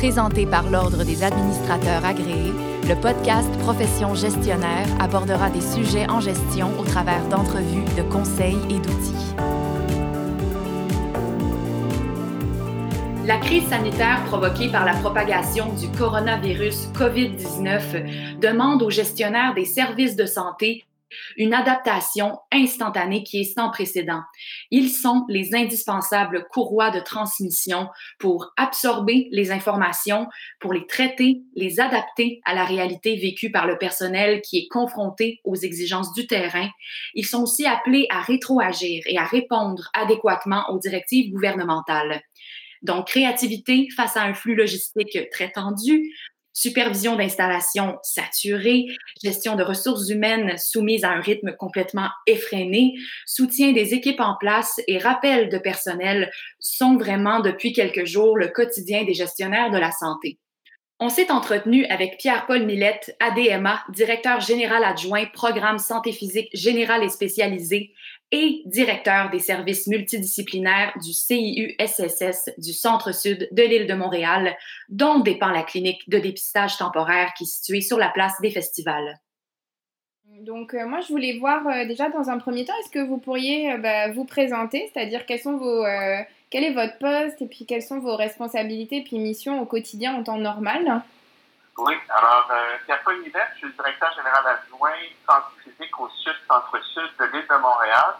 Présenté par l'Ordre des administrateurs agréés, le podcast Profession gestionnaire abordera des sujets en gestion au travers d'entrevues, de conseils et d'outils. La crise sanitaire provoquée par la propagation du coronavirus COVID-19 demande aux gestionnaires des services de santé une adaptation instantanée qui est sans précédent. Ils sont les indispensables courroies de transmission pour absorber les informations, pour les traiter, les adapter à la réalité vécue par le personnel qui est confronté aux exigences du terrain. Ils sont aussi appelés à rétroagir et à répondre adéquatement aux directives gouvernementales. Donc, créativité face à un flux logistique très tendu, supervision d'installation saturée, gestion de ressources humaines soumises à un rythme complètement effréné, soutien des équipes en place et rappel de personnel sont vraiment depuis quelques jours le quotidien des gestionnaires de la santé. On s'est entretenu avec Pierre-Paul Millette, ADMA, directeur général adjoint, programme santé physique général et spécialisé et directeur des services multidisciplinaires du CIU-SSS du Centre-Sud de l'île de Montréal, dont dépend la clinique de dépistage temporaire qui est située sur la place des festivals. Donc, euh, moi, je voulais voir euh, déjà dans un premier temps, est-ce que vous pourriez euh, bah, vous présenter, c'est-à-dire quel est votre poste et puis quelles sont vos responsabilités et puis missions au quotidien en temps normal? Oui, alors, euh, Pierre-Paul je suis le directeur général adjoint santé physique au sud, centre-sud de l'île de Montréal.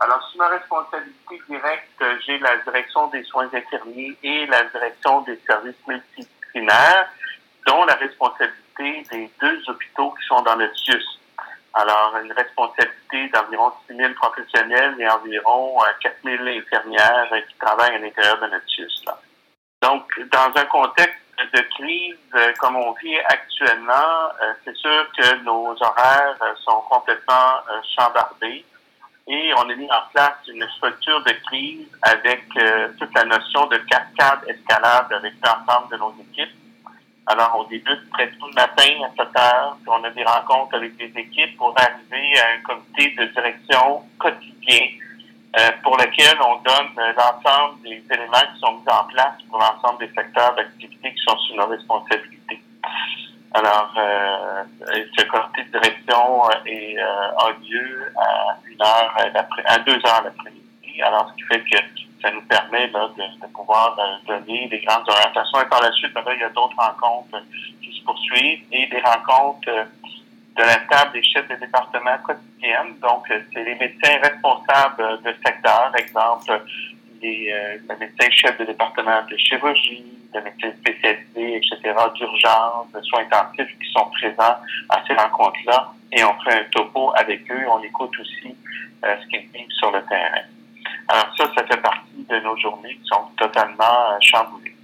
Alors, sous ma responsabilité directe, j'ai la direction des soins infirmiers et la direction des services multidisciplinaires, dont la responsabilité des deux hôpitaux qui sont dans le CIUS. Alors, une responsabilité d'environ 6 000 professionnels et environ 4 euh, 000 infirmières qui travaillent à l'intérieur de notre CIUS. Donc, dans un contexte de crise euh, comme on vit actuellement, euh, c'est sûr que nos horaires sont complètement chambardés et on a mis en place une structure de crise avec toute la notion de cascade escalade avec l'ensemble de nos équipes. Alors, on débute très tôt le matin à 7 heures, puis on a des rencontres avec des équipes pour arriver à un comité de direction quotidien euh, pour lequel on donne euh, l'ensemble des éléments qui sont mis en place pour l'ensemble des secteurs d'activité qui sont sous nos responsabilités. Alors, euh, ce comité de direction est, a lieu à une heure, à deux heures l'après-midi. Alors, ce qui fait que ça nous permet là, de, pouvoir euh, donner des grandes orientations. Et par la suite, il y a d'autres rencontres qui se poursuivent et des rencontres euh, de la table des chefs de département quotidiennes. Donc, euh, c'est les médecins responsables de secteur, exemple, les, médecins chefs de département de chirurgie, de médecins spécialisés, etc., d'urgence, de soins intensifs qui sont présents à ces rencontres-là. Et on fait un topo avec eux. On écoute aussi ce qu'ils disent sur le terrain. Alors ça, ça fait partie de nos journées qui sont totalement euh, chamboulées.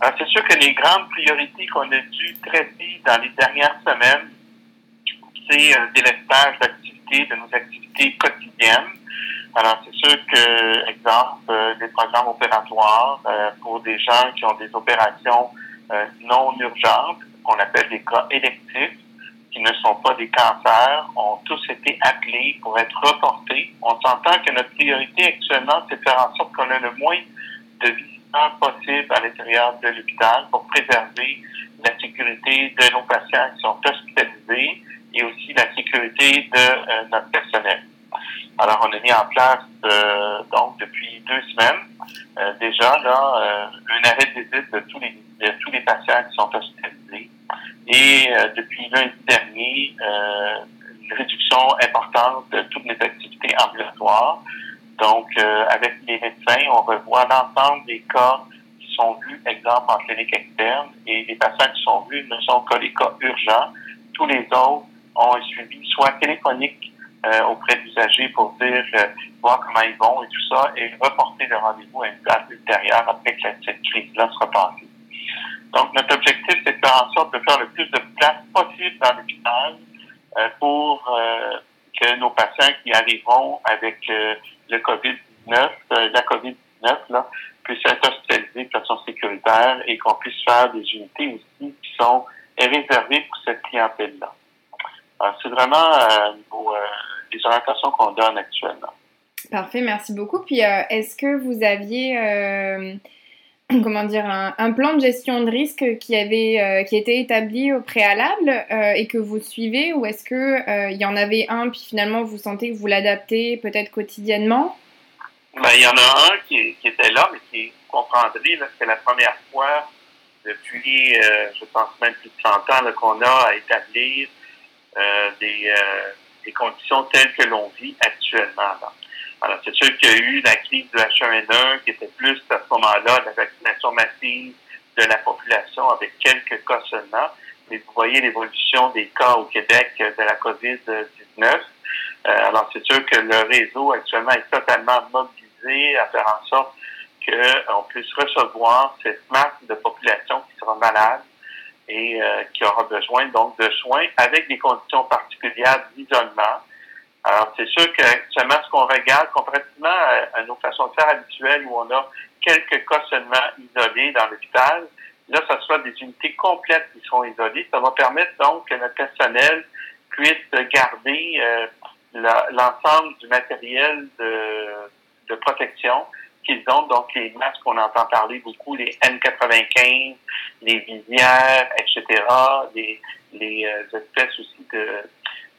Alors c'est sûr que les grandes priorités qu'on a dû traiter dans les dernières semaines, c'est un euh, délestage d'activités, de nos activités quotidiennes. Alors c'est sûr que, exemple, euh, des programmes opératoires pour des gens qui ont des opérations non urgentes, qu'on appelle des cas électifs, qui ne sont pas des cancers ont tous été appelés pour être reportés. On s'entend que notre priorité actuellement, c'est de faire en sorte qu'on ait le moins de visiteurs possible à l'intérieur de l'hôpital pour préserver la sécurité de nos patients qui sont hospitalisés et aussi la sécurité de euh, notre personnel. Alors, on a mis en place, euh, donc, depuis deux semaines, euh, déjà, là, un arrêt de visite de tous les, de tous les patients qui sont hospitalisés et depuis lundi dernier, une réduction importante de toutes les activités ambulatoires. Donc, euh, avec les médecins, on revoit l'ensemble des cas qui sont vus, exemple en clinique externe, et les patients qui sont vus ne sont que les cas urgents. Tous les autres ont suivi soit téléphonique auprès de l'usager pour dire voir comment ils vont et tout ça, et reporter le rendez-vous à une date ultérieure après que cette crise-là sera passée. Donc, notre objectif, c'est de faire en sorte de faire le plus de place possible dans l'hôpital euh, pour euh, que nos patients qui arriveront avec euh, le COVID-19, la COVID-19, là, puissent être hospitalisés de façon sécuritaire et qu'on puisse faire des unités aussi qui sont réservées pour cette clientèle-là. C'est vraiment les orientations qu'on donne actuellement. Parfait, merci beaucoup. Puis, est-ce que vous aviez comment dire, un, plan de gestion de risque qui avait euh, qui était établi au préalable euh, et que vous suivez ou est-ce que il y en avait un puis finalement vous sentez que vous l'adaptez peut-être quotidiennement? Ben, il y en a un qui, qui était là, mais qui comprendrait, c'est la première fois depuis, je pense même plus de 30 ans, qu'on a à établir des, des conditions telles que l'on vit actuellement. Alors, c'est sûr qu'il y a eu la crise du H1N1 qui était plus à ce moment-là la vaccination massive de la population avec quelques cas seulement. Mais vous voyez l'évolution des cas au Québec de la COVID-19. Euh, alors, c'est sûr que le réseau actuellement est totalement mobilisé à faire en sorte qu'on puisse recevoir cette masse de population qui sera malade et euh, qui aura besoin donc de soins avec des conditions particulières d'isolement alors, c'est sûr que seulement ce qu'on regarde comparativement à, nos façons de faire habituelles où on a quelques cas seulement isolés dans l'hôpital, là, ce sera des unités complètes qui seront isolées. Ça va permettre donc que notre personnel puisse garder euh, l'ensemble du matériel de, de protection qu'ils ont, donc les masques qu'on entend parler beaucoup, les N95, les visières, etc., les, les euh, espèces aussi de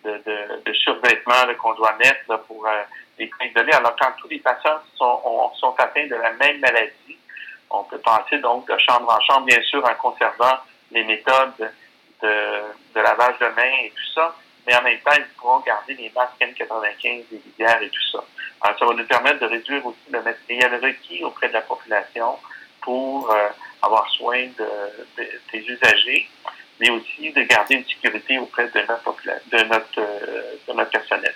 de, de, de survêtements qu'on doit mettre pour euh, les isolés. Alors, quand tous les patients sont, sont atteints de la même maladie, on peut passer donc de chambre en chambre, bien sûr, en conservant les méthodes de, de lavage de mains et tout ça, mais en même temps, ils pourront garder les masques N95, les visières et tout ça. Alors, ça va nous permettre de réduire aussi le matériel requis auprès de la population pour euh, avoir soin de, des usagers mais aussi de garder une sécurité auprès de notre, de notre, euh, de notre personnel.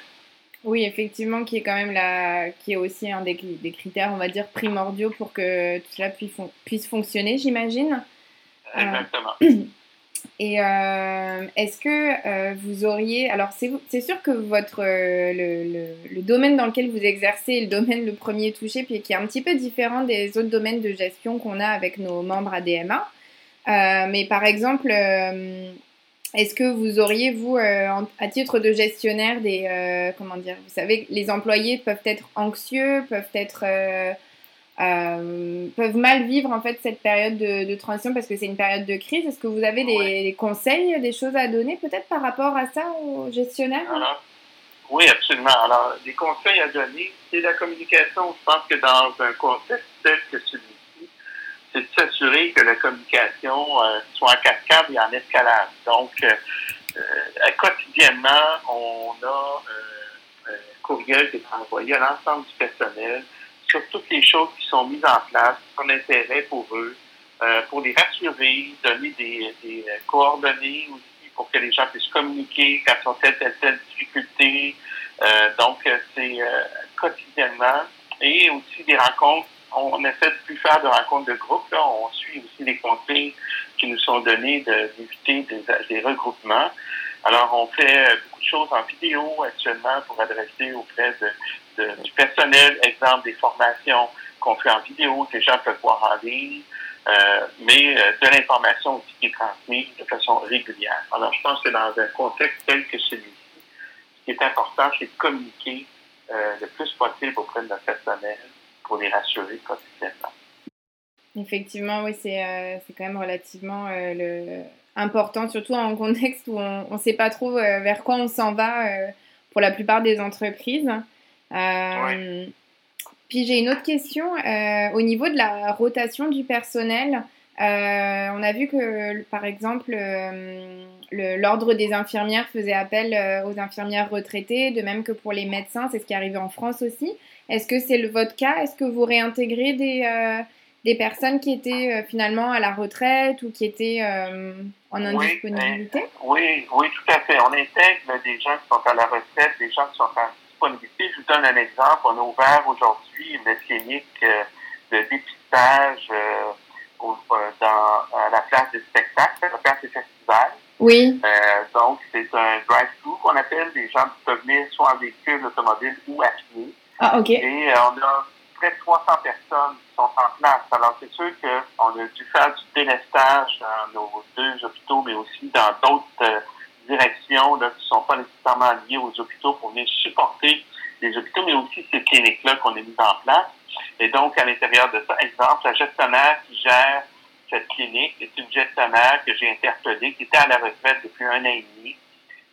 Oui, effectivement, qui est quand même la, qui est aussi un des, des critères, on va dire, primordiaux pour que tout cela puisse, puisse fonctionner, j'imagine. Euh, Exactement. Et euh, est-ce que vous auriez, alors c'est sûr que votre le, le, domaine dans lequel vous exercez est le domaine le premier touché, puis qui est un petit peu différent des autres domaines de gestion qu'on a avec nos membres ADMA. Euh, mais par exemple, euh, est-ce que vous auriez, vous, euh, à titre de gestionnaire, des. comment dire Vous savez, les employés peuvent être anxieux, peuvent être. Peuvent mal vivre en fait cette période de, transition parce que c'est une période de crise. Est-ce que vous avez des, conseils, des choses à donner peut-être par rapport à ça aux gestionnaires? Oui, absolument. Alors, des conseils à donner, c'est la communication. Je pense que dans un contexte tel que celui c'est de s'assurer que la communication euh, soit en cascade et en escalade. Donc, euh, euh, quotidiennement, on a un courriel qui est envoyé à l'ensemble du personnel sur toutes les choses qui sont mises en place, son intérêt pour eux, pour les rassurer, donner des, des, coordonnées aussi pour que les gens puissent communiquer quand ils ont telle, telle, telle difficulté. donc, c'est quotidiennement et aussi des rencontres on essaie de plus faire de rencontres de groupe. On suit aussi les conseils qui nous sont donnés d'éviter des, regroupements. Alors, on fait euh, beaucoup de choses en vidéo actuellement pour adresser auprès de, du personnel, exemple des formations qu'on fait en vidéo, que les gens peuvent voir en ligne, euh, mais euh, de l'information aussi qui est transmise de façon régulière. Alors, je pense que dans un contexte tel que celui-ci, ce qui est important, c'est de communiquer le plus possible auprès de notre personnel pour les rassurer quotidiennement. Effectivement, oui, c'est euh, quand même relativement euh, le... important, surtout en contexte où on ne sait pas trop euh, vers quoi on s'en va pour la plupart des entreprises. Puis j'ai une autre question. au niveau de la rotation du personnel, on a vu que, par exemple, l'ordre des infirmières faisait appel aux infirmières retraitées, de même que pour les médecins, c'est ce qui est arrivé en France aussi. Est-ce que c'est votre cas? Est-ce que vous réintégrez des, euh, des personnes qui étaient euh, finalement à la retraite ou qui étaient euh, en indisponibilité? oui, oui, tout à fait. On intègre des gens qui sont à la retraite, des gens qui sont en disponibilité. Je vous donne un exemple. On a ouvert aujourd'hui une clinique de dépistage dans la place des spectacles, la place des festivals. Oui. donc, c'est un drive-thru qu'on appelle. Les gens peuvent venir soit en véhicule automobile ou à pied. Ah, OK. Et euh, on a près de 300 personnes qui sont en place. Alors, c'est sûr qu'on a dû faire du délestage dans nos deux hôpitaux, mais aussi dans d'autres euh, directions là, qui ne sont pas nécessairement liées aux hôpitaux pour venir supporter les hôpitaux, mais aussi ces cliniques-là qu'on a mises en place. Et donc, à l'intérieur de ça, exemple, la gestionnaire qui gère cette clinique est une gestionnaire que j'ai interpellée, qui était à la retraite depuis un an et demi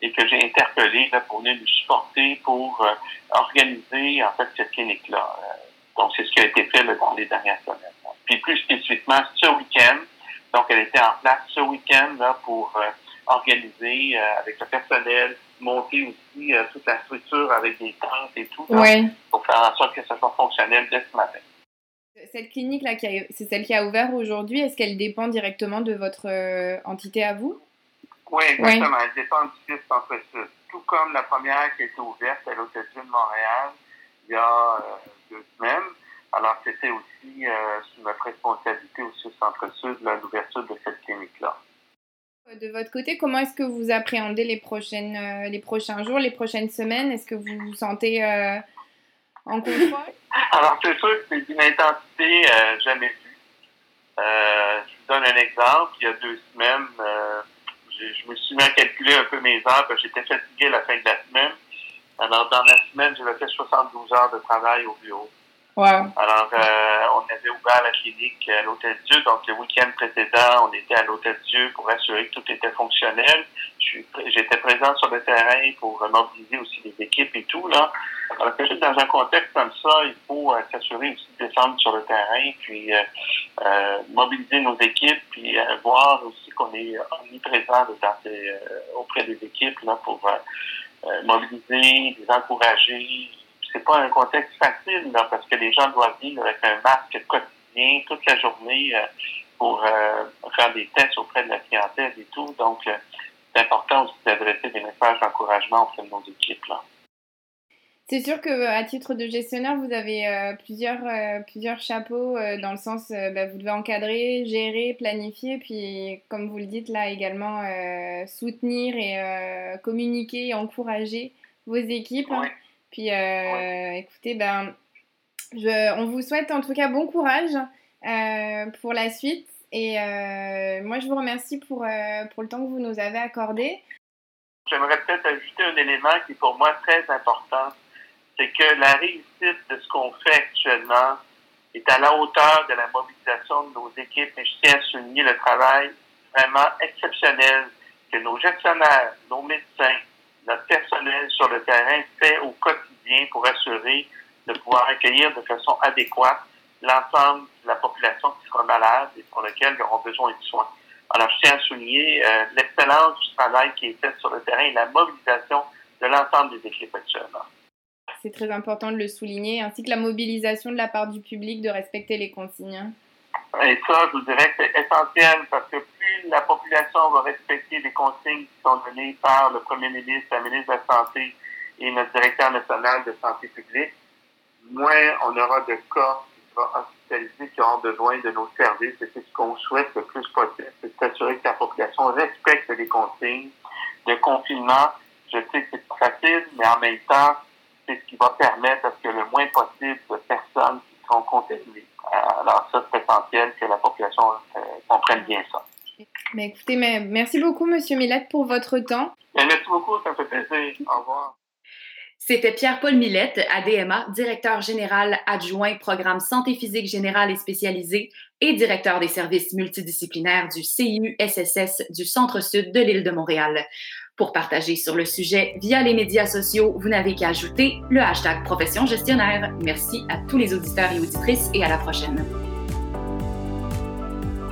et que j'ai interpellée pour venir nous supporter pour euh, organiser en fait cette clinique-là. Euh, donc, c'est ce qui a été fait dans les dernières semaines. Puis plus spécifiquement, ce week-end, donc elle était en place ce week-end là, pour euh, organiser avec le personnel, monter aussi toute la structure avec des tentes et tout, pour faire en sorte que ça soit fonctionnel dès ce matin. Cette clinique-là, c'est celle qui a ouvert aujourd'hui. Est-ce qu'elle dépend directement de votre euh, entité à vous? Oui, exactement. Elle dépend du site centre sud. Tout comme la première qui a été ouverte à l'Hôtel de Montréal il y a euh, deux semaines. Alors, c'était aussi euh, sous notre responsabilité au Centre-Sud l'ouverture de cette clinique-là. De votre côté, comment est-ce que vous appréhendez les, prochaines, les prochains jours, les prochaines semaines? Est-ce que vous vous sentez en contrôle? Alors, c'est sûr que c'est une intensité euh, jamais vue. Euh, je vous donne un exemple. Il y a deux semaines, euh, je me suis mis à calculer un peu mes heures parce que j'étais fatigué à la fin de la semaine. Alors, dans la semaine, j'avais fait 72 heures de travail au bureau. Alors, euh, on avait ouvert la clinique à l'Hôtel Dieu. Donc, le week-end précédent, on était à l'Hôtel Dieu pour assurer que tout était fonctionnel. J'étais présent sur le terrain pour mobiliser aussi les équipes et tout. Là. Alors, juste dans un contexte comme ça, il faut euh, s'assurer aussi de descendre sur le terrain, puis euh, euh mobiliser nos équipes, puis voir aussi qu'on est omniprésent auprès des équipes là, pour mobiliser, les encourager, c'est pas un contexte facile, là, parce que les gens doivent vivre avec un masque quotidien toute la journée euh, pour euh, faire des tests auprès de la clientèle et tout. Donc, euh, c'est important aussi d'adresser des messages d'encouragement auprès de nos équipes. Là. C'est sûr que à titre de gestionnaire, vous avez plusieurs, plusieurs chapeaux dans le sens, bah, vous devez encadrer, gérer, planifier, puis comme vous le dites là également, soutenir et communiquer, encourager vos équipes. Puis, euh, écoutez, ben, je, on vous souhaite en tout cas bon courage euh, pour la suite. Et euh, moi, je vous remercie pour, pour le temps que vous nous avez accordé. J'aimerais peut-être ajouter un élément qui est pour moi très important. C'est que la réussite de ce qu'on fait actuellement est à la hauteur de la mobilisation de nos équipes. Et je tiens à souligner le travail vraiment exceptionnel que nos gestionnaires, nos médecins, notre personnel sur le terrain fait au quotidien pour assurer de pouvoir accueillir de façon adéquate l'ensemble de la population qui sera malade et pour laquelle ils auront besoin de soins. Alors, je tiens à souligner euh, l'excellence du travail qui est fait sur le terrain et la mobilisation de l'ensemble des équipes actuellement. C'est très important de le souligner, ainsi que la mobilisation de la part du public de respecter les consignes. Et ça, je vous dirais que c'est essentiel parce que plus la population va respecter les consignes qui sont données par le premier ministre, la ministre de la Santé et notre directeur national de santé publique, moins on aura de cas qui vont hospitaliser qui auront besoin de nos services. Et c'est ce qu'on souhaite le plus possible, c'est s'assurer que la population respecte les consignes de confinement. Je sais que c'est facile, mais en même temps, c'est ce qui va permettre à ce que le moins possible de personnes qui seront contaminées essentiel que la population euh, comprenne bien ça. Mais écoutez, mais merci beaucoup, Monsieur Millette, pour votre temps. merci beaucoup, ça me fait plaisir. Au revoir. C'était Pierre-Paul Millette, ADMA, directeur général adjoint programme santé physique générale et spécialisée et directeur des services multidisciplinaires du CIU-SSS du Centre-Sud de l'île de Montréal. Pour partager sur le sujet via les médias sociaux, vous n'avez qu'à ajouter le hashtag profession gestionnaire. Merci à tous les auditeurs et auditrices et à la prochaine.